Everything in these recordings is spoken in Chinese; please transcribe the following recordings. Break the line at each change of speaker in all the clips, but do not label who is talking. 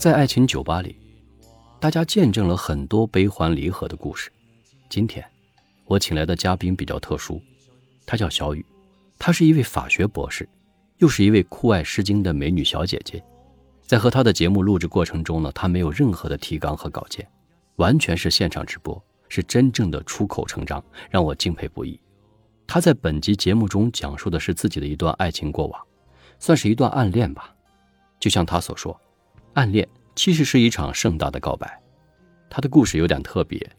在爱情酒吧里，大家见证了很多悲欢离合的故事。今天，我请来的嘉宾比较特殊，她叫小雨，她是一位法学博士，又是一位酷爱《诗经》的美女小姐姐。在和她的节目录制过程中呢，她没有任何的提纲和稿件，完全是现场直播，是真正的出口成章，让我敬佩不已。她在本集节目中讲述的是自己的一段爱情过往，算是一段暗恋吧。就像她所说，暗恋其实是一场盛大的告白。他的故事有点特别，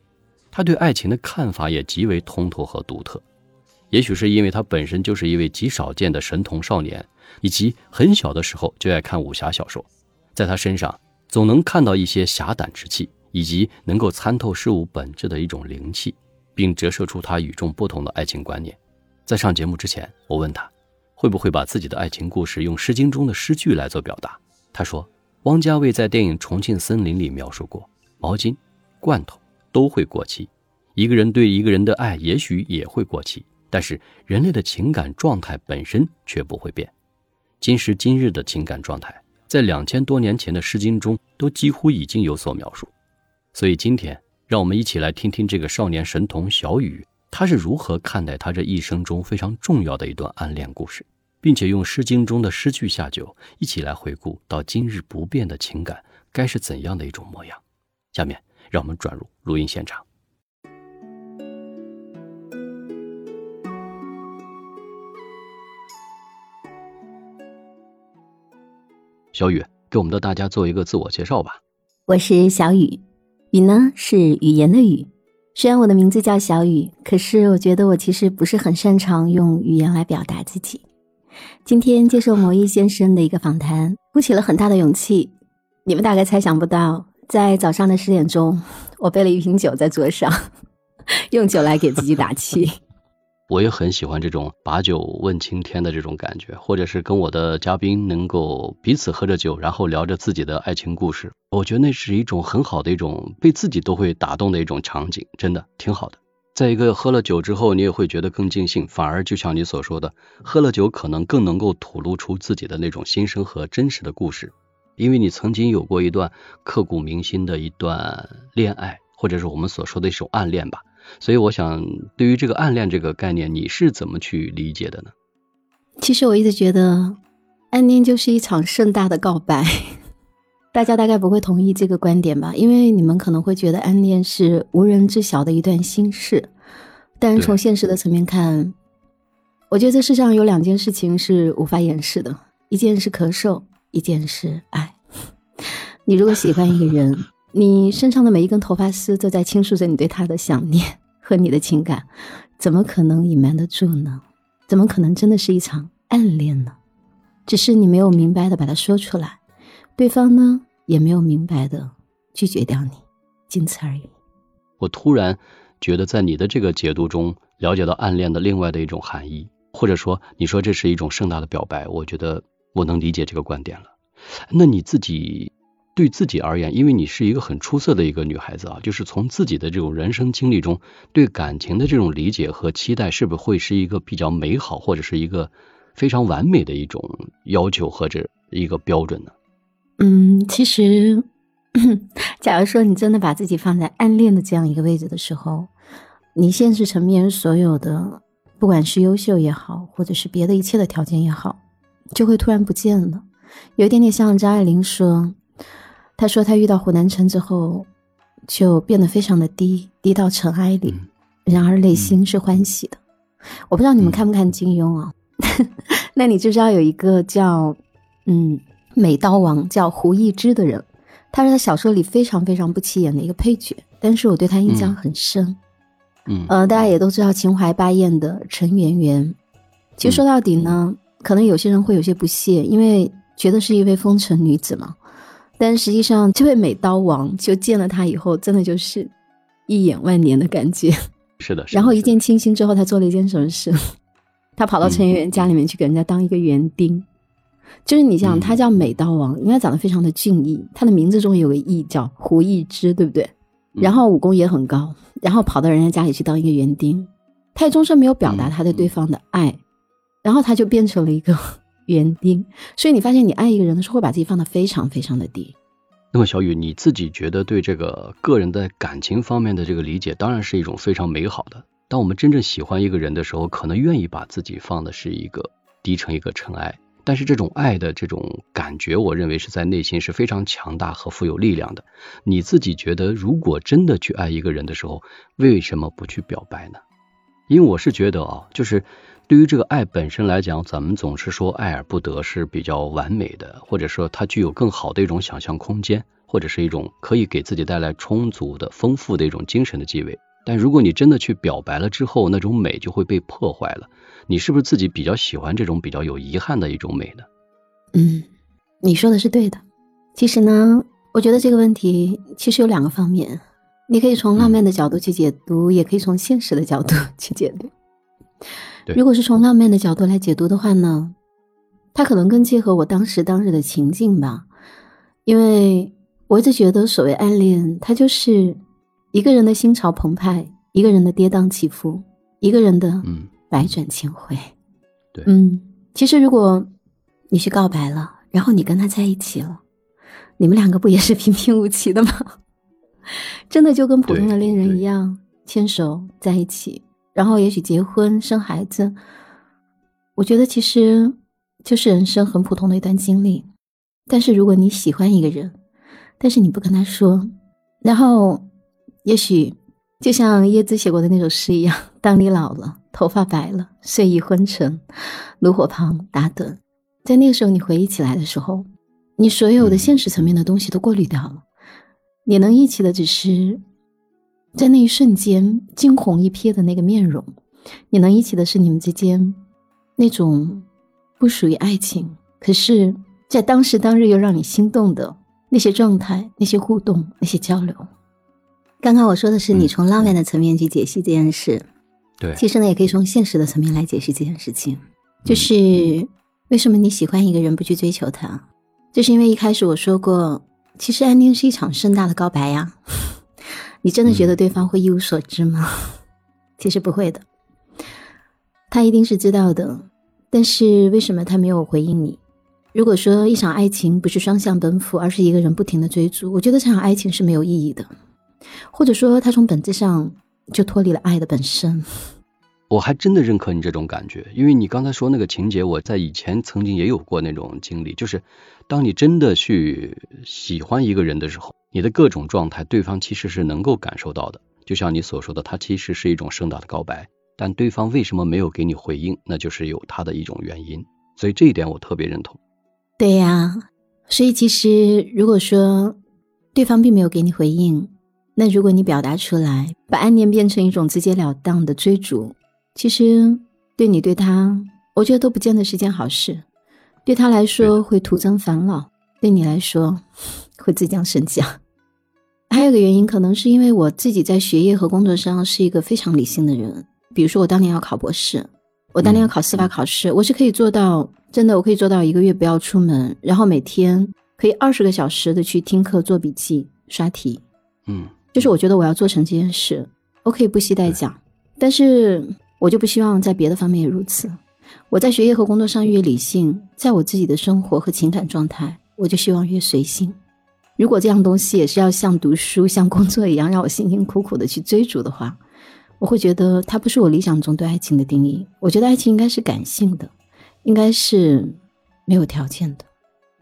他对爱情的看法也极为通透和独特。也许是因为他本身就是一位极少见的神童少年，以及很小的时候就爱看武侠小说，在他身上总能看到一些侠胆之气，以及能够参透事物本质的一种灵气。并折射出他与众不同的爱情观念。在上节目之前，我问他会不会把自己的爱情故事用《诗经》中的诗句来做表达。他说，汪家卫在电影《重庆森林》里描述过，毛巾、罐头都会过期，一个人对一个人的爱也许也会过期，但是人类的情感状态本身却不会变。今时今日的情感状态，在两千多年前的《诗经》中都几乎已经有所描述。所以今天。让我们一起来听听这个少年神童小雨，他是如何看待他这一生中非常重要的一段暗恋故事，并且用《诗经》中的诗句下酒，一起来回顾到今日不变的情感该是怎样的一种模样。下面，让我们转入录音现场。小雨，给我们的大家做一个自我介绍吧。
我是小雨。雨呢是语言的语，虽然我的名字叫小雨，可是我觉得我其实不是很擅长用语言来表达自己。今天接受魔芋先生的一个访谈，鼓起了很大的勇气。你们大概猜想不到，在早上的十点钟，我备了一瓶酒在桌上，用酒来给自己打气。
我也很喜欢这种把酒问青天的这种感觉，或者是跟我的嘉宾能够彼此喝着酒，然后聊着自己的爱情故事。我觉得那是一种很好的一种被自己都会打动的一种场景，真的挺好的。再一个，喝了酒之后，你也会觉得更尽兴，反而就像你所说的，喝了酒可能更能够吐露出自己的那种心声和真实的故事，因为你曾经有过一段刻骨铭心的一段恋爱，或者是我们所说的一种暗恋吧。所以，我想，对于这个暗恋这个概念，你是怎么去理解的呢？
其实我一直觉得，暗恋就是一场盛大的告白。大家大概不会同意这个观点吧？因为你们可能会觉得暗恋是无人知晓的一段心事。但是从现实的层面看，我觉得这世上有两件事情是无法掩饰的：一件是咳嗽，一件是爱。你如果喜欢一个人，你身上的每一根头发丝都在倾诉着你对他的想念和你的情感，怎么可能隐瞒得住呢？怎么可能真的是一场暗恋呢？只是你没有明白的把它说出来，对方呢也没有明白的拒绝掉你，仅此而已。
我突然觉得，在你的这个解读中，了解到暗恋的另外的一种含义，或者说你说这是一种盛大的表白，我觉得我能理解这个观点了。那你自己？对自己而言，因为你是一个很出色的一个女孩子啊，就是从自己的这种人生经历中，对感情的这种理解和期待，是不是会是一个比较美好，或者是一个非常完美的一种要求或者一个标准呢？
嗯，其实，假如说你真的把自己放在暗恋的这样一个位置的时候，你现实层面所有的，不管是优秀也好，或者是别的一切的条件也好，就会突然不见了。有一点点像张爱玲说，她说她遇到胡南辰之后，就变得非常的低，低到尘埃里，然而内心是欢喜的。我不知道你们看不看金庸啊？那你就知道有一个叫嗯美刀王叫胡一之的人，他是他小说里非常非常不起眼的一个配角，但是我对他印象很深。
嗯，
呃，大家也都知道秦淮八艳的陈圆圆，其实说到底呢，可能有些人会有些不屑，因为。觉得是一位风尘女子嘛，但实际上这位美刀王就见了她以后，真的就是一眼万年的感觉。
是的，
然后一见倾心之后，他做了一件什么事？他跑到陈圆圆家里面去给人家当一个园丁。就是你想，他叫美刀王，应该长得非常的俊逸，他的名字中有个逸叫 胡一之，对不对？然后武功也很高，然后跑到人家家里去当一个园丁，他也终身没有表达他对对方的爱，然后他就变成了一个。园丁，所以你发现你爱一个人的时候，会把自己放得非常非常的低。
那么小雨，你自己觉得对这个个人的感情方面的这个理解，当然是一种非常美好的。当我们真正喜欢一个人的时候，可能愿意把自己放的是一个低成一个尘埃。但是这种爱的这种感觉，我认为是在内心是非常强大和富有力量的。你自己觉得，如果真的去爱一个人的时候，为什么不去表白呢？因为我是觉得啊，就是对于这个爱本身来讲，咱们总是说爱而不得是比较完美的，或者说它具有更好的一种想象空间，或者是一种可以给自己带来充足的、丰富的一种精神的机位。但如果你真的去表白了之后，那种美就会被破坏了。你是不是自己比较喜欢这种比较有遗憾的一种美呢？
嗯，你说的是对的。其实呢，我觉得这个问题其实有两个方面，你可以从浪漫的角度去解读，也可以从现实的角度 去解读。如果是从浪漫的角度来解读的话呢，它可能更契合我当时当日的情境吧。因为我一直觉得，所谓暗恋，它就是一个人的心潮澎湃，一个人的跌宕起伏，一个人的
嗯。
百转千回，
对，
嗯，其实如果你去告白了，然后你跟他在一起了，你们两个不也是平平无奇的吗？真的就跟普通的恋人一样，牵手在一起，然后也许结婚生孩子。我觉得其实就是人生很普通的一段经历。但是如果你喜欢一个人，但是你不跟他说，然后也许就像叶子写过的那首诗一样，当你老了。头发白了，睡意昏沉，炉火旁打盹。在那个时候，你回忆起来的时候，你所有的现实层面的东西都过滤掉了，你能忆起的只是在那一瞬间惊鸿一瞥的那个面容，你能忆起的是你们之间那种不属于爱情，可是在当时当日又让你心动的那些状态、那些互动、那些交流。刚刚我说的是你从浪漫的层面去解析这件事。
对，
其实呢，也可以从现实的层面来解释这件事情，就是为什么你喜欢一个人不去追求他，就是因为一开始我说过，其实暗恋是一场盛大的告白呀。你真的觉得对方会一无所知吗？其实不会的，他一定是知道的。但是为什么他没有回应你？如果说一场爱情不是双向奔赴，而是一个人不停的追逐，我觉得这场爱情是没有意义的，或者说他从本质上。就脱离了爱的本身。
我还真的认可你这种感觉，因为你刚才说那个情节，我在以前曾经也有过那种经历，就是当你真的去喜欢一个人的时候，你的各种状态，对方其实是能够感受到的。就像你所说的，他其实是一种盛大的告白，但对方为什么没有给你回应，那就是有他的一种原因。所以这一点我特别认同。
对呀，所以其实如果说对方并没有给你回应。那如果你表达出来，把暗恋变成一种直截了当的追逐，其实对你对他，我觉得都不见得是件好事。对他来说会徒增烦恼，对你来说 会自降身价。还有个原因，可能是因为我自己在学业和工作上是一个非常理性的人。比如说，我当年要考博士，我当年要考司法考试，我是可以做到，真的，我可以做到一个月不要出门，然后每天可以二十个小时的去听课、做笔记、刷题。
嗯。
就是我觉得我要做成这件事，我可以不惜代价，但是我就不希望在别的方面也如此。我在学业和工作上越理性，在我自己的生活和情感状态，我就希望越随性。如果这样东西也是要像读书、像工作一样让我辛辛苦苦的去追逐的话，我会觉得它不是我理想中对爱情的定义。我觉得爱情应该是感性的，应该是没有条件的，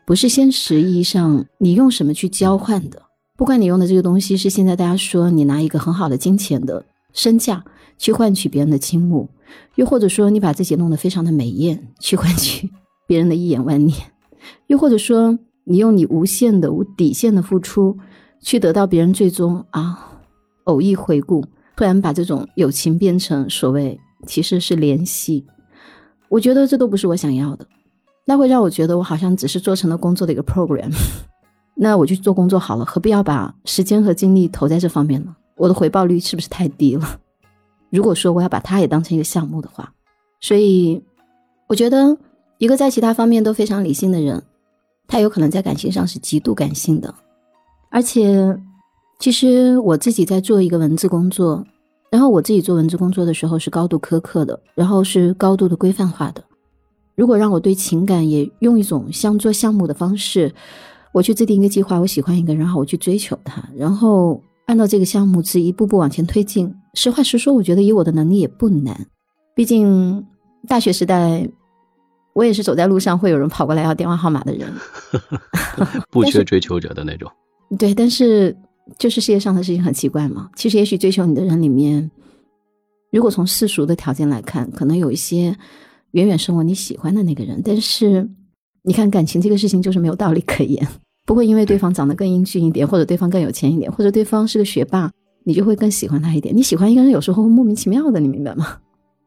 不是现实意义上你用什么去交换的。不管你用的这个东西是现在大家说你拿一个很好的金钱的身价去换取别人的倾慕，又或者说你把自己弄得非常的美艳去换取别人的一眼万年，又或者说你用你无限的无底线的付出去得到别人最终啊偶一回顾，突然把这种友情变成所谓其实是联系，我觉得这都不是我想要的，那会让我觉得我好像只是做成了工作的一个 program。那我去做工作好了，何必要把时间和精力投在这方面呢？我的回报率是不是太低了？如果说我要把它也当成一个项目的话，所以我觉得一个在其他方面都非常理性的人，他有可能在感情上是极度感性的。而且，其实我自己在做一个文字工作，然后我自己做文字工作的时候是高度苛刻的，然后是高度的规范化的。如果让我对情感也用一种像做项目的方式。我去制定一个计划，我喜欢一个人，然后我去追求他，然后按照这个项目是一步步往前推进。实话实说，我觉得以我的能力也不难，毕竟大学时代我也是走在路上会有人跑过来要电话号码的人
不缺追求者的那种。
对，但是就是世界上的事情很奇怪嘛。其实也许追求你的人里面，如果从世俗的条件来看，可能有一些远远胜过你喜欢的那个人，但是。你看，感情这个事情就是没有道理可言，不会因为对方长得更英俊一点，或者对方更有钱一点，或者对方是个学霸，你就会更喜欢他一点。你喜欢一个人，有时候会莫名其妙的，你明白吗？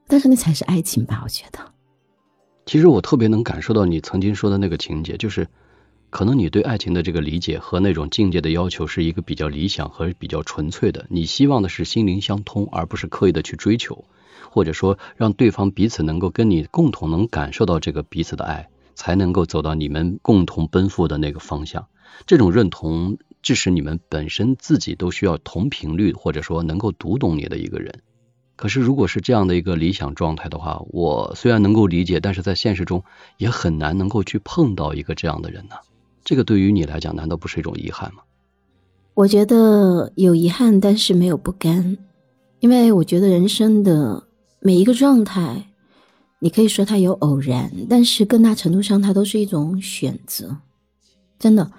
但是那才是爱情吧？我觉得。
其实我特别能感受到你曾经说的那个情节，就是可能你对爱情的这个理解和那种境界的要求是一个比较理想和比较纯粹的。你希望的是心灵相通，而不是刻意的去追求，或者说让对方彼此能够跟你共同能感受到这个彼此的爱。才能够走到你们共同奔赴的那个方向。这种认同，致使你们本身自己都需要同频率，或者说能够读懂你的一个人。可是，如果是这样的一个理想状态的话，我虽然能够理解，但是在现实中也很难能够去碰到一个这样的人呢。这个对于你来讲，难道不是一种遗憾吗？
我觉得有遗憾，但是没有不甘，因为我觉得人生的每一个状态。你可以说它有偶然，但是更大程度上，它都是一种选择。真的，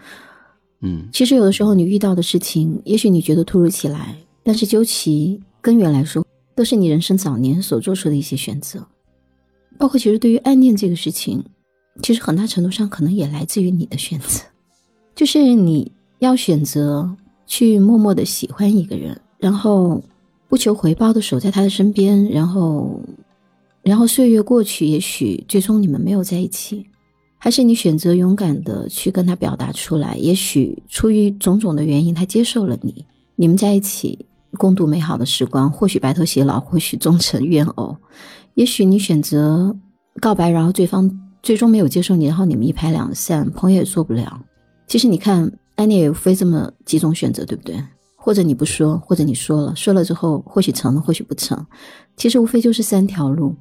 嗯，
其实有的时候你遇到的事情，也许你觉得突如其来，但是究其根源来说，都是你人生早年所做出的一些选择。包括其实对于暗恋这个事情，其实很大程度上可能也来自于你的选择，就是你要选择去默默的喜欢一个人，然后不求回报的守在他的身边，然后。然后岁月过去，也许最终你们没有在一起，还是你选择勇敢的去跟他表达出来。也许出于种种的原因，他接受了你，你们在一起共度美好的时光。或许白头偕老，或许终成怨偶。也许你选择告白，然后对方最终没有接受你，然后你们一拍两散，朋友也做不了。其实你看，安妮也无非这么几种选择，对不对？或者你不说，或者你说了，说了之后或许成，或许不成。其实无非就是三条路。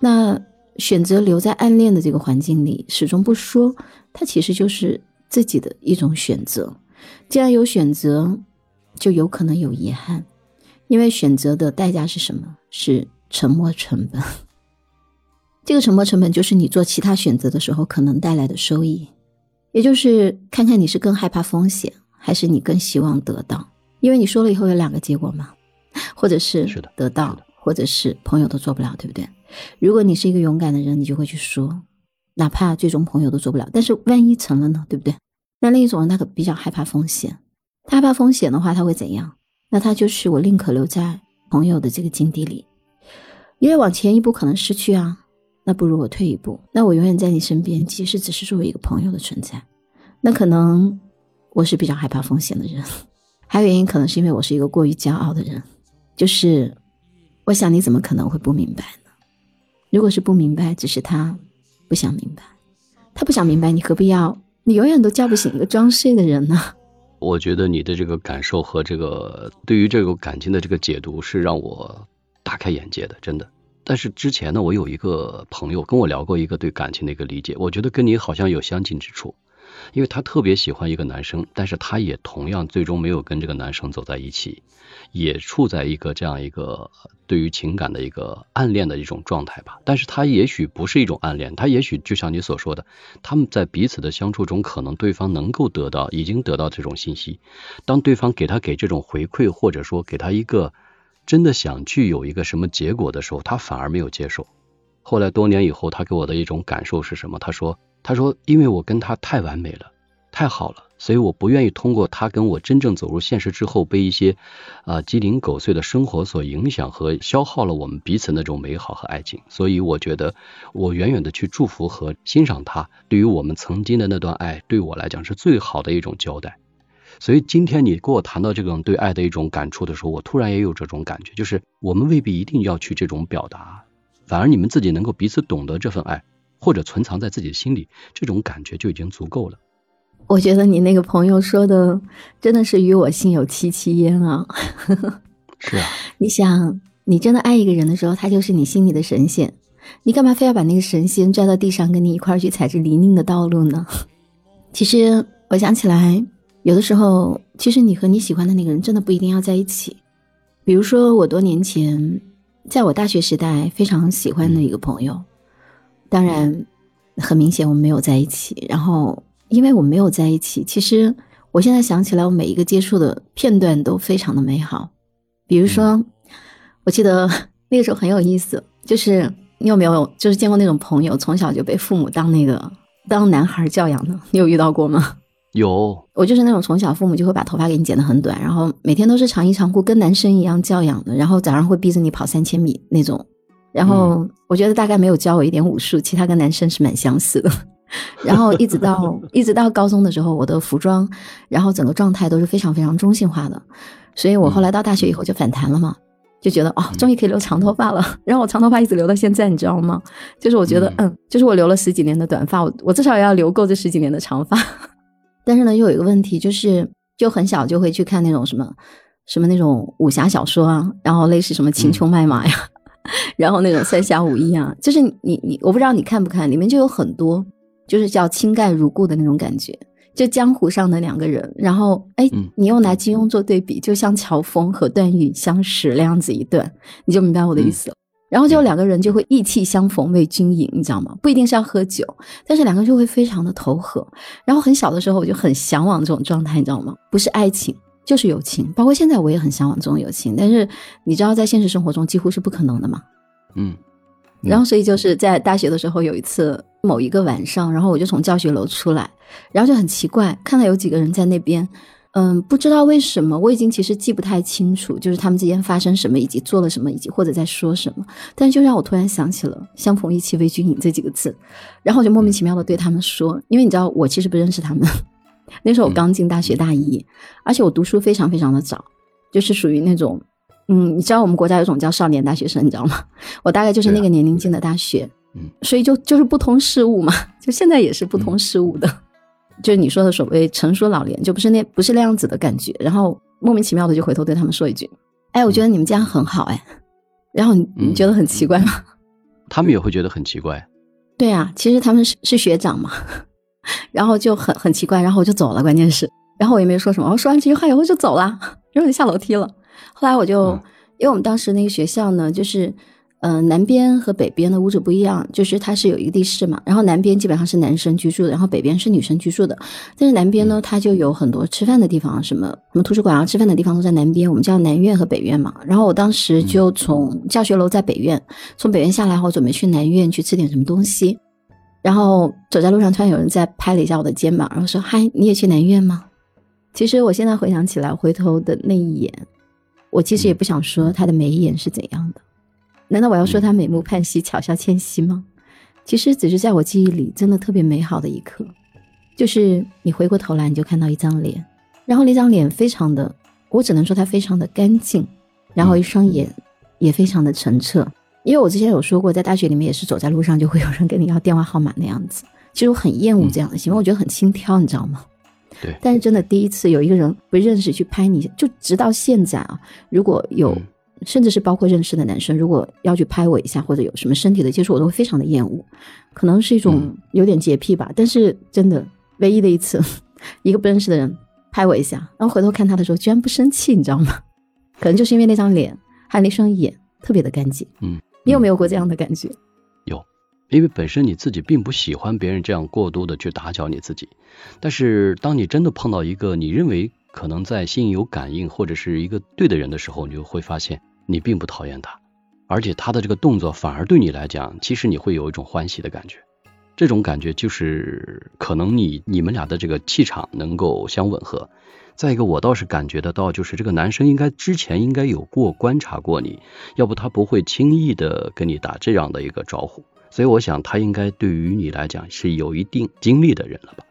那选择留在暗恋的这个环境里，始终不说，它其实就是自己的一种选择。既然有选择，就有可能有遗憾，因为选择的代价是什么？是沉没成本。这个沉没成本就是你做其他选择的时候可能带来的收益，也就是看看你是更害怕风险，还是你更希望得到。因为你说了以后有两个结果嘛，或者是得到，或者是朋友都做不了，对不对？如果你是一个勇敢的人，你就会去说，哪怕最终朋友都做不了。但是万一成了呢？对不对？那另一种人他可比较害怕风险，他害怕风险的话，他会怎样？那他就是我宁可留在朋友的这个境地里，因为往前一步可能失去啊，那不如我退一步，那我永远在你身边，即使只是作为一个朋友的存在。那可能我是比较害怕风险的人，还有原因可能是因为我是一个过于骄傲的人，就是我想你怎么可能会不明白？如果是不明白，只是他不想明白，他不想明白，你何必要？你永远都叫不醒一个装睡的人呢？
我觉得你的这个感受和这个对于这个感情的这个解读是让我大开眼界的，真的。但是之前呢，我有一个朋友跟我聊过一个对感情的一个理解，我觉得跟你好像有相近之处。因为她特别喜欢一个男生，但是她也同样最终没有跟这个男生走在一起，也处在一个这样一个对于情感的一个暗恋的一种状态吧。但是他也许不是一种暗恋，他也许就像你所说的，他们在彼此的相处中，可能对方能够得到，已经得到这种信息。当对方给他给这种回馈，或者说给他一个真的想去有一个什么结果的时候，他反而没有接受。后来多年以后，他给我的一种感受是什么？他说。他说：“因为我跟他太完美了，太好了，所以我不愿意通过他跟我真正走入现实之后，被一些啊鸡零狗碎的生活所影响和消耗了我们彼此那种美好和爱情。所以我觉得，我远远的去祝福和欣赏他，对于我们曾经的那段爱，对我来讲是最好的一种交代。所以今天你跟我谈到这种对爱的一种感触的时候，我突然也有这种感觉，就是我们未必一定要去这种表达，反而你们自己能够彼此懂得这份爱。”或者存藏在自己的心里，这种感觉就已经足够了。
我觉得你那个朋友说的真的是与我心有戚戚焉啊！
是啊，
你想，你真的爱一个人的时候，他就是你心里的神仙，你干嘛非要把那个神仙拽到地上，跟你一块儿去踩着泥泞的道路呢？其实我想起来，有的时候，其实你和你喜欢的那个人真的不一定要在一起。比如说，我多年前，在我大学时代非常喜欢的一个朋友，当然很明显我们没有在一起。然后，因为我没有在一起，其实我现在想起来，我每一个接触的片段都非常的美好。比如说，我记得 那个时候很有意思，就是你有没有就是见过那种朋友，从小就被父母当那个当男孩教养的？你有遇到过吗？
有，
我就是那种从小父母就会把头发给你剪得很短，然后每天都是长衣长裤，跟男生一样教养的，然后早上会逼着你跑三千米那种。然后我觉得大概没有教我一点武术，其他跟男生是蛮相似的。然后一直到一直到高中的时候，我的服装，然后整个状态都是非常非常中性化的。所以我后来到大学以后就反弹了嘛，就觉得哦，终于可以留长头发了。然后我长头发一直留到现在，你知道吗？就是我觉得嗯，就是我留了十几年的短发，我我至少也要留够这十几年的长发。但是呢，又有一个问题，就是就很小就会去看那种什么什么那种武侠小说啊，然后类似什么秦琼卖马呀，然后那种三侠五义啊，就是你你我不知道你看不看，里面就有很多就是叫倾盖如故的那种感觉，就江湖上的两个人，然后哎，你又拿金庸做对比，就像乔峰和段誉相识那样子一段，你就明白我的意思了。然后就两个人就会意气相逢为君饮，你知道吗？不一定是要喝酒，但是两个人就会非常的投合。然后很小的时候我就很向往这种状态，你知道吗？不是爱情就是友情，包括现在我也很向往这种友情。但是你知道在现实生活中几乎是不可能的嘛？
嗯。
然后所以就是在大学的时候有一次某一个晚上，然后我就从教学楼出来，然后就很奇怪看到有几个人在那边。嗯，不知道为什么，我已经其实记不太清楚，就是他们之间发生什么，以及做了什么，以及或者在说什么。但是就让我突然想起了“相逢一起为君饮”这几个字，然后我就莫名其妙的对他们说：“因为你知道，我其实不认识他们。那时候我刚进大学大一，而且我读书非常非常的早，就是属于那种……嗯，你知道我们国家有种叫少年大学生，你知道吗？我大概就是那个年龄进的大学，嗯，所以就就是不通事物嘛，就现在也是不通事物的。”就是你说的所谓成熟老年，就不是那不是那样子的感觉。然后莫名其妙的就回头对他们说一句：“哎，我觉得你们这样很好。”哎，然后你你觉得很奇怪吗？
他们也会觉得很奇怪。
对啊，其实他们是是学长嘛，然后就很很奇怪，然后我就走了。关键是，然后我也没说什么，我说完这句话以后就走了，然后就下楼梯了。后来我就因为我们当时那个学校呢，就是。嗯，南边和北边的屋子不一样，就是它是有一个地势嘛。然后南边基本上是男生居住的，然后北边是女生居住的。但是南边呢，它就有很多吃饭的地方，什么什么图书馆啊，吃饭的地方都在南边，我们叫南院和北院嘛。然后我当时就从教学楼在北院，从北院下来后准备去南院去吃点什么东西。然后走在路上，突然有人在拍了一下我的肩膀，然后说：“嗨，你也去南苑吗？”其实我现在回想起来，回头的那一眼，我其实也不想说他的眉眼是怎样的。难道我要说他美目盼兮、巧笑倩兮吗？其实只是在我记忆里真的特别美好的一刻，就是你回过头来，你就看到一张脸，然后那张脸非常的，我只能说它非常的干净，然后一双眼也非常的澄澈。因为我之前有说过，在大学里面也是走在路上就会有人跟你要电话号码那样子，其实我很厌恶这样的行为，我觉得很轻佻，你知道吗？
对。
但是真的第一次有一个人不认识去拍你，就直到现在啊，如果有。甚至是包括认识的男生，如果要去拍我一下，或者有什么身体的接触，我都会非常的厌恶，可能是一种有点洁癖吧。但是真的，唯一的一次，一个不认识的人拍我一下，然后回头看他的时候，居然不生气，你知道吗？可能就是因为那张脸，还有那双眼特别的干净。
嗯，
你有没有过这样的感觉？
有，因为本身你自己并不喜欢别人这样过度的去打搅你自己，但是当你真的碰到一个你认为可能在心有感应或者是一个对的人的时候，你就会发现。你并不讨厌他，而且他的这个动作反而对你来讲，其实你会有一种欢喜的感觉。这种感觉就是可能你你们俩的这个气场能够相吻合。再一个，我倒是感觉得到，就是这个男生应该之前应该有过观察过你，要不他不会轻易的跟你打这样的一个招呼。所以我想他应该对于你来讲是有一定经历的人了吧？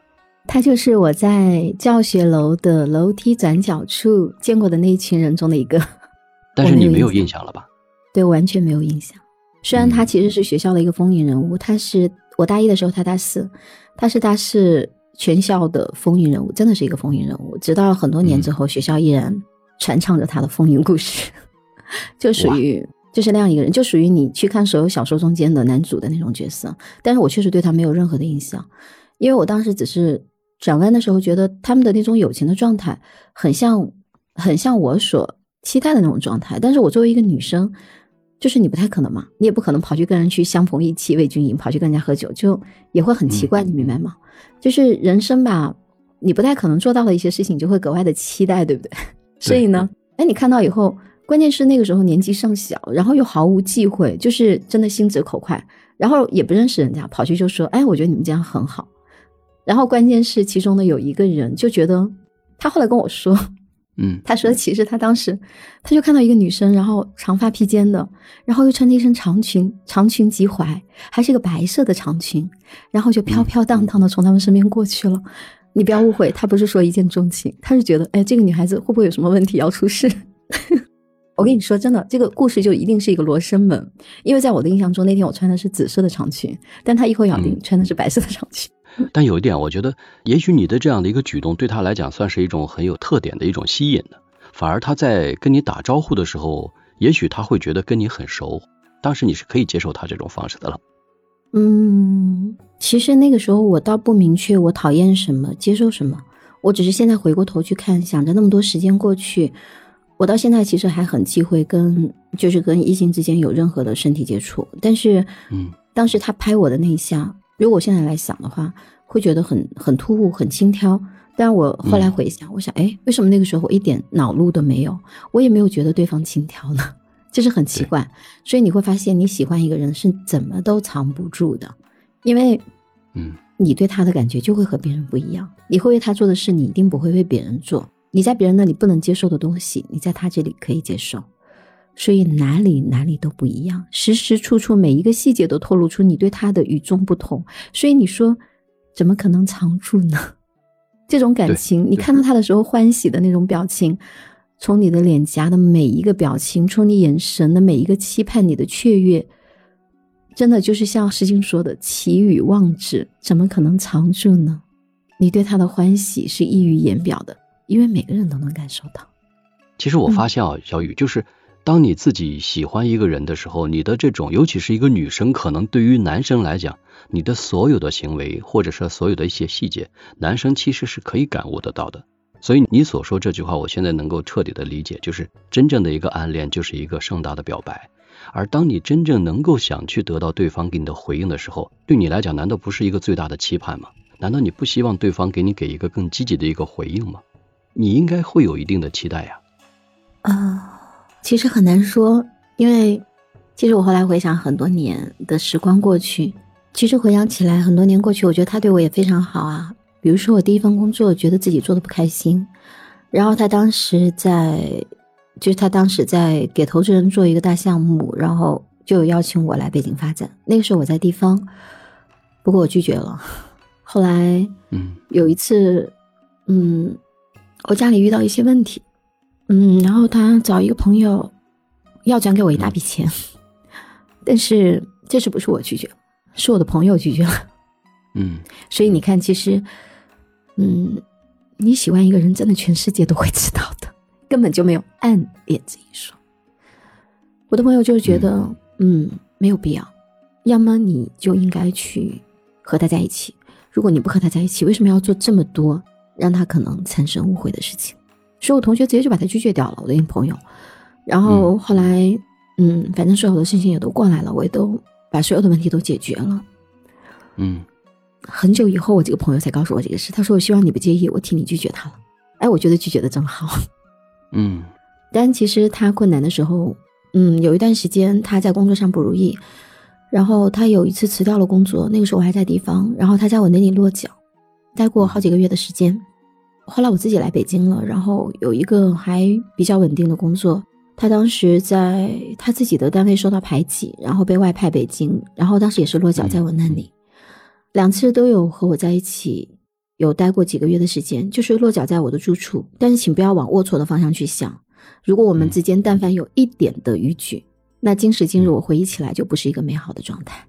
他就是我在教学楼的楼梯转角处见过的那一群人中的一个。
但是你没有 印象了吧？
对，完全没有印象。虽然他其实是学校的一个风云人物，他是我大一的时候，他大四，他是大四全校的风云人物，真的是一个风云人物。直到很多年之后，学校依然传唱着他的风云故事，就属于就是那样一个人，就属于你去看所有小说中间的男主的那种角色。但是我确实对他没有任何的印象，因为我当时只是转弯的时候，觉得他们的那种友情的状态，很像，很像我所期待的那种状态。但是我作为一个女生，就是你不太可能嘛，你也不可能跑去跟人去相逢一期为军营，跑去跟人家喝酒，就也会很奇怪，你明白吗？就是人生吧，你不太可能做到的一些事情，就会格外的期待，对不对？所以呢，哎，你看到以后，关键是那个时候年纪尚小，然后又毫无忌讳，就是真的心直口快。然后也不认识人家，跑去就说：“哎，我觉得你们这样很好。”然后关键是其中的有一个人就觉得，他后来跟我说：“
嗯，
他说其实他当时他就看到一个女生，然后长发披肩的，然后又穿着一身长裙，长裙及踝，还是一个白色的长裙，然后就飘飘荡荡的从他们身边过去了。你不要误会，他不是说一见钟情，他是觉得，哎，这个女孩子会不会有什么问题要出事？” 我跟你说，真的，这个故事就一定是一个罗生门，因为在我的印象中，那天我穿的是紫色的长裙，但他一口咬定穿的是白色的长裙。
但有一点，我觉得，也许你的这样的一个举动对他来讲算是一种很有特点的一种吸引的，反而他在跟你打招呼的时候，也许他会觉得跟你很熟，当时你是可以接受他这种方式的了。
嗯，其实那个时候我倒不明确我讨厌什么，接受什么，我只是现在回过头去看，想着那么多时间过去。我到现在其实还很忌讳跟就是跟异性之间有任何的身体接触，但是，
嗯，
当时他拍我的那一下，如果现在来想的话，会觉得很很突兀、很轻佻。但我后来回想，我想，哎，为什么那个时候我一点恼怒都没有？我也没有觉得对方轻佻呢？就是很奇怪。所以你会发现，你喜欢一个人是怎么都藏不住的，因为，
嗯，
你对他的感觉就会和别人不一样。你会为他做的事，你一定不会为别人做。你在别人那里不能接受的东西，你在他这里可以接受，所以哪里哪里都不一样，时时处处每一个细节都透露出你对他的与众不同。所以你说，怎么可能藏住呢？这种感情，你看到他的时候欢喜的那种表情，从你的脸颊的每一个表情，从你眼神的每一个期盼，你的雀跃，真的就是像诗经说的“奇语望之”，怎么可能藏住呢？你对他的欢喜是溢于言表的。因为每个人都能感受到。
其实我发现啊，小雨，就是当你自己喜欢一个人的时候，你的这种，尤其是一个女生，可能对于男生来讲，你的所有的行为，或者说所有的一些细节，男生其实是可以感悟得到的。所以你所说这句话，我现在能够彻底的理解，就是真正的一个暗恋就是一个盛大的表白。而当你真正能够想去得到对方给你的回应的时候，对你来讲，难道不是一个最大的期盼吗？难道你不希望对方给你给一个更积极的一个回应吗？你应该会有一定的期待呀，
啊，其实很难说，因为其实我后来回想很多年的时光过去，其实回想起来很多年过去，我觉得他对我也非常好啊。比如说我第一份工作，觉得自己做的不开心，然后他当时在，就是他当时在给投资人做一个大项目，然后就有邀请我来北京发展。那个时候我在地方，不过我拒绝了。后来，
嗯，
有一次，嗯。我家里遇到一些问题，嗯，然后他找一个朋友要转给我一大笔钱，但是这次不是我拒绝，是我的朋友拒绝了，
嗯，
所以你看，其实，嗯，你喜欢一个人，真的全世界都会知道的，根本就没有暗恋这一说。我的朋友就是觉得，嗯，没有必要，要么你就应该去和他在一起，如果你不和他在一起，为什么要做这么多？让他可能产生误会的事情，所以我同学直接就把他拒绝掉了。我的一个朋友，然后后来，嗯，反正所有的事情也都过来了，我也都把所有的问题都解决了。
嗯，
很久以后，我这个朋友才告诉我这个事。他说：“我希望你不介意，我替你拒绝他了。”哎，我觉得拒绝的真好。
嗯，
但其实他困难的时候，嗯，有一段时间他在工作上不如意，然后他有一次辞掉了工作。那个时候我还在地方，然后他在我那里落脚，待过好几个月的时间。后来我自己来北京了，然后有一个还比较稳定的工作。他当时在他自己的单位受到排挤，然后被外派北京，然后当时也是落脚在我那里，两次都有和我在一起，有待过几个月的时间，就是落脚在我的住处。但是请不要往龌龊的方向去想，如果我们之间但凡有一点的逾矩，那今时今日我回忆起来就不是一个美好的状态。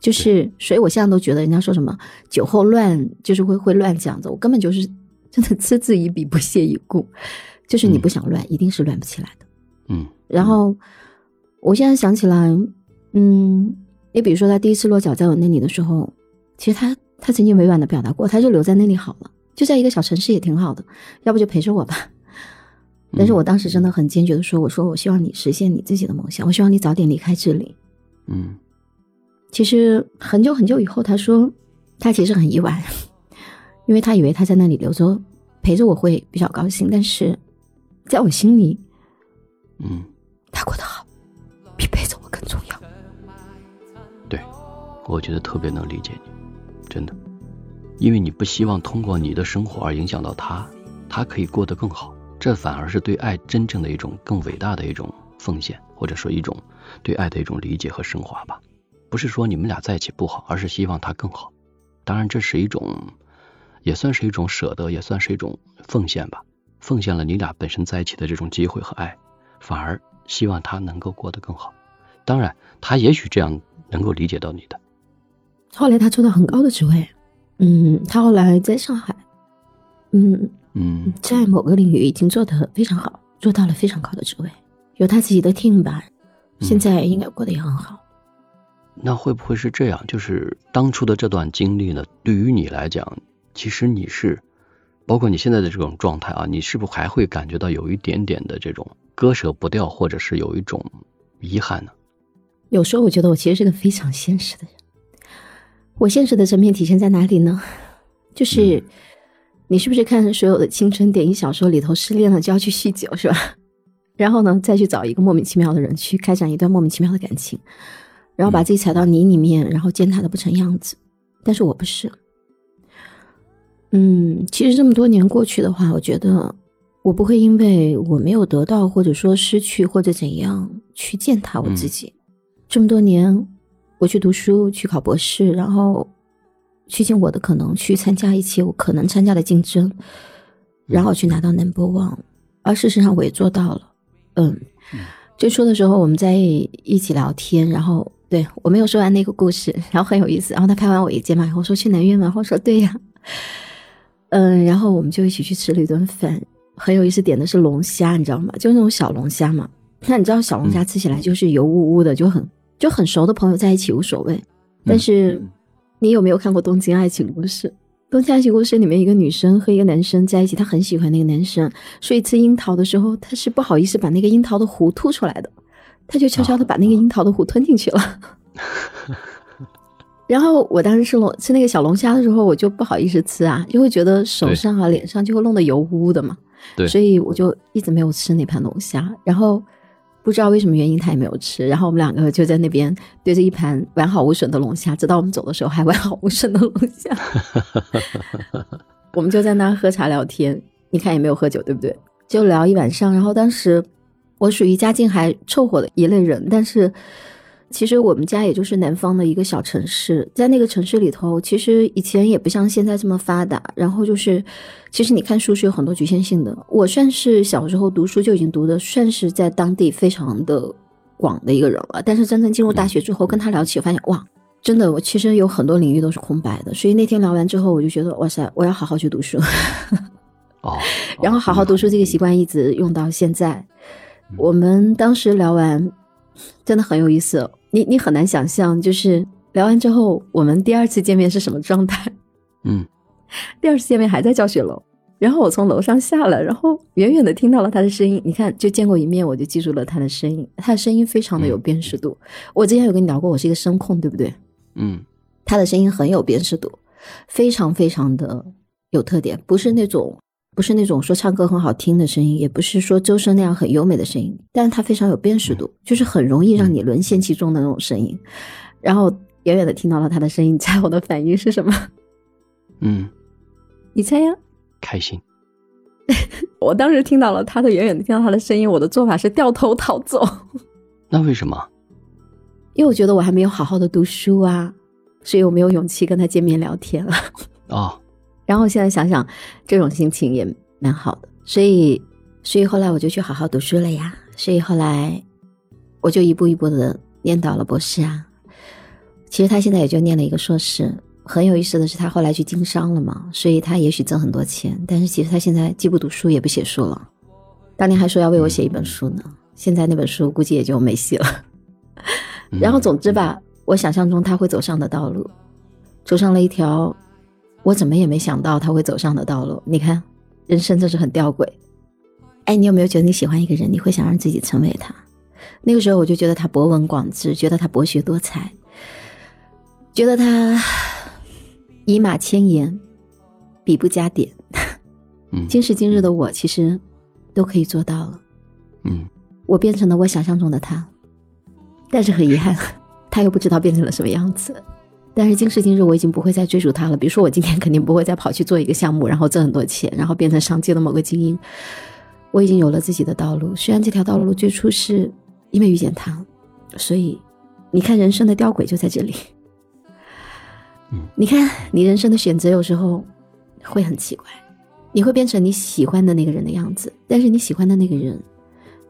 就是，所以我现在都觉得人家说什么酒后乱，就是会会乱这样子，我根本就是。真的嗤之以鼻，不屑一顾，就是你不想乱，一定是乱不起来的。
嗯，
然后我现在想起来，嗯，你比如说他第一次落脚在我那里的时候，其实他他曾经委婉的表达过，他就留在那里好了，就在一个小城市也挺好的，要不就陪着我吧。但是我当时真的很坚决的说，我说我希望你实现你自己的梦想，我希望你早点离开这里。
嗯，
其实很久很久以后，他说他其实很意外，因为他以为他在那里留着陪着我会比较高兴，但是在我心里，
嗯，
他过得好，比陪着我更重要。
对，我觉得特别能理解你，真的，因为你不希望通过你的生活而影响到他，他可以过得更好。这反而是对爱真正的一种更伟大的一种奉献，或者说一种对爱的一种理解和升华吧。不是说你们俩在一起不好，而是希望他更好。当然，这是一种，也算是一种舍得，也算是一种奉献吧。奉献了你俩本身在一起的这种机会和爱，反而希望他能够过得更好。当然，他也许这样能够理解到你的。
后来他做到很高的职位，嗯，他后来在上海，嗯。
嗯，
在某个领域已经做得非常好，做到了非常高的职位，有他自己的 team 吧，现在应该过得也很好。
那会不会是这样？就是当初的这段经历呢？对于你来讲，其实你是，包括你现在的这种状态啊，你是不是还会感觉到有一点点的这种割舍不掉，或者是有一种遗憾呢？
有时候我觉得我其实是个非常现实的人。我现实的层面体现在哪里呢？就是。你是不是看所有的青春电影小说里头失恋了就要去酗酒是吧？然后呢，再去找一个莫名其妙的人去开展一段莫名其妙的感情，然后把自己踩到泥里面，然后践踏的不成样子。但是我不是。嗯，其实这么多年过去的话，我觉得我不会因为我没有得到或者说失去或者怎样去践踏我自己。这么多年，我去读书，去考博士，然后。去尽我的可能去参加一些我可能参加的竞争，然后去拿到 number one，而事实上我也做到了。嗯，最初的时候我们在一起聊天，然后对我没有说完那个故事，然后很有意思。然后他拍完我一肩膀，我说去南苑吗？我说对呀。嗯，然后我们就一起去吃了一顿饭，很有意思，点的是龙虾，你知道吗？就那种小龙虾嘛。那你知道小龙虾吃起来就是油乎乎的，就很就很熟的朋友在一起无所谓，但是。你有没有看过《东京爱情故事》？《东京爱情故事》里面一个女生和一个男生在一起，她很喜欢那个男生，所以吃樱桃的时候，她是不好意思把那个樱桃的核吐出来的，她就悄悄的把那个樱桃的核吞进去了。然后我当时吃龙吃那个小龙虾的时候，我就不好意思吃啊，就会觉得手上啊、脸上就会弄得油乎乎的嘛，
对，
所以我就一直没有吃那盘龙虾，然后。不知道为什么原因，他也没有吃。然后我们两个就在那边对着一盘完好无损的龙虾，直到我们走的时候还完好无损的龙虾。我们就在那喝茶聊天，你看也没有喝酒，对不对？就聊一晚上。然后当时我属于家境还凑合的一类人，但是。其实我们家也就是南方的一个小城市，在那个城市里头，其实以前也不像现在这么发达。然后就是，其实你看书是有很多局限性的。我算是小时候读书就已经读的，算是在当地非常的广的一个人了。但是真正进入大学之后，跟他聊起，发现哇，真的，我其实有很多领域都是空白的。所以那天聊完之后，我就觉得哇塞，我要好好去读书。
哦，
然后好好读书这个习惯一直用到现在。我们当时聊完。真的很有意思，你你很难想象，就是聊完之后，我们第二次见面是什么状态？
嗯，
第二次见面还在教学楼，然后我从楼上下来，然后远远的听到了他的声音。你看，就见过一面，我就记住了他的声音。他的声音非常的有辨识度。我之前有跟你聊过，我是一个声控，对不对？
嗯，
他的声音很有辨识度，非常非常的有特点，不是那种。不是那种说唱歌很好听的声音，也不是说周深那样很优美的声音，但是它非常有辨识度，就是很容易让你沦陷其中的那种声音。然后远远的听到了他的声音，你猜我的反应是什么？
嗯，
你猜呀？
开心。
我当时听到了他的远远的听到他的声音，我的做法是掉头逃走。
那为什么？
因为我觉得我还没有好好的读书啊，所以我没有勇气跟他见面聊天了。
哦。
然后现在想想，这种心情也蛮好的，所以，所以后来我就去好好读书了呀。所以后来，我就一步一步的念到了博士啊。其实他现在也就念了一个硕士。很有意思的是，他后来去经商了嘛，所以他也许挣很多钱。但是其实他现在既不读书也不写书了。当年还说要为我写一本书呢，现在那本书估计也就没戏了。然后总之吧，我想象中他会走上的道路，走上了一条。我怎么也没想到他会走上的道路。你看，人生就是很吊诡。哎，你有没有觉得你喜欢一个人，你会想让自己成为他？那个时候我就觉得他博闻广智，觉得他博学多才，觉得他以马千言，笔不加点。
嗯，
今时今日的我，其实都可以做到了。
嗯，
我变成了我想象中的他，但是很遗憾，他又不知道变成了什么样子。但是今时今日，我已经不会再追逐他了。比如说，我今天肯定不会再跑去做一个项目，然后挣很多钱，然后变成商界的某个精英。我已经有了自己的道路，虽然这条道路最初是因为遇见他，所以你看人生的吊诡就在这里。
嗯，
你看你人生的选择有时候会很奇怪，你会变成你喜欢的那个人的样子，但是你喜欢的那个人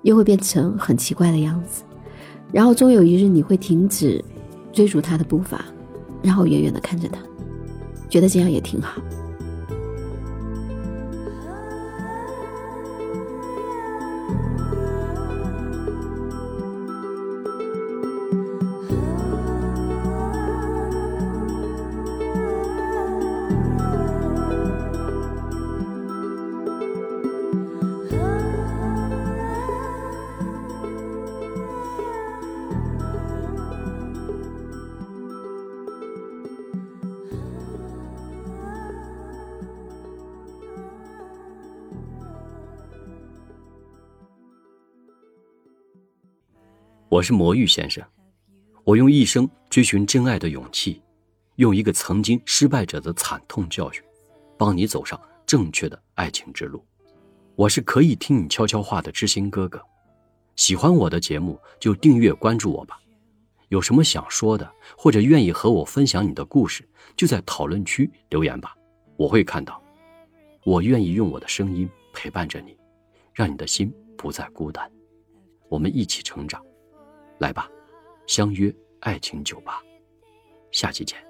又会变成很奇怪的样子，然后终有一日你会停止追逐他的步伐。然后远远的看着他，觉得这样也挺好。
我是魔芋先生，我用一生追寻真爱的勇气，用一个曾经失败者的惨痛教训，帮你走上正确的爱情之路。我是可以听你悄悄话的知心哥哥，喜欢我的节目就订阅关注我吧。有什么想说的，或者愿意和我分享你的故事，就在讨论区留言吧，我会看到。我愿意用我的声音陪伴着你，让你的心不再孤单，我们一起成长。来吧，相约爱情酒吧，下期见。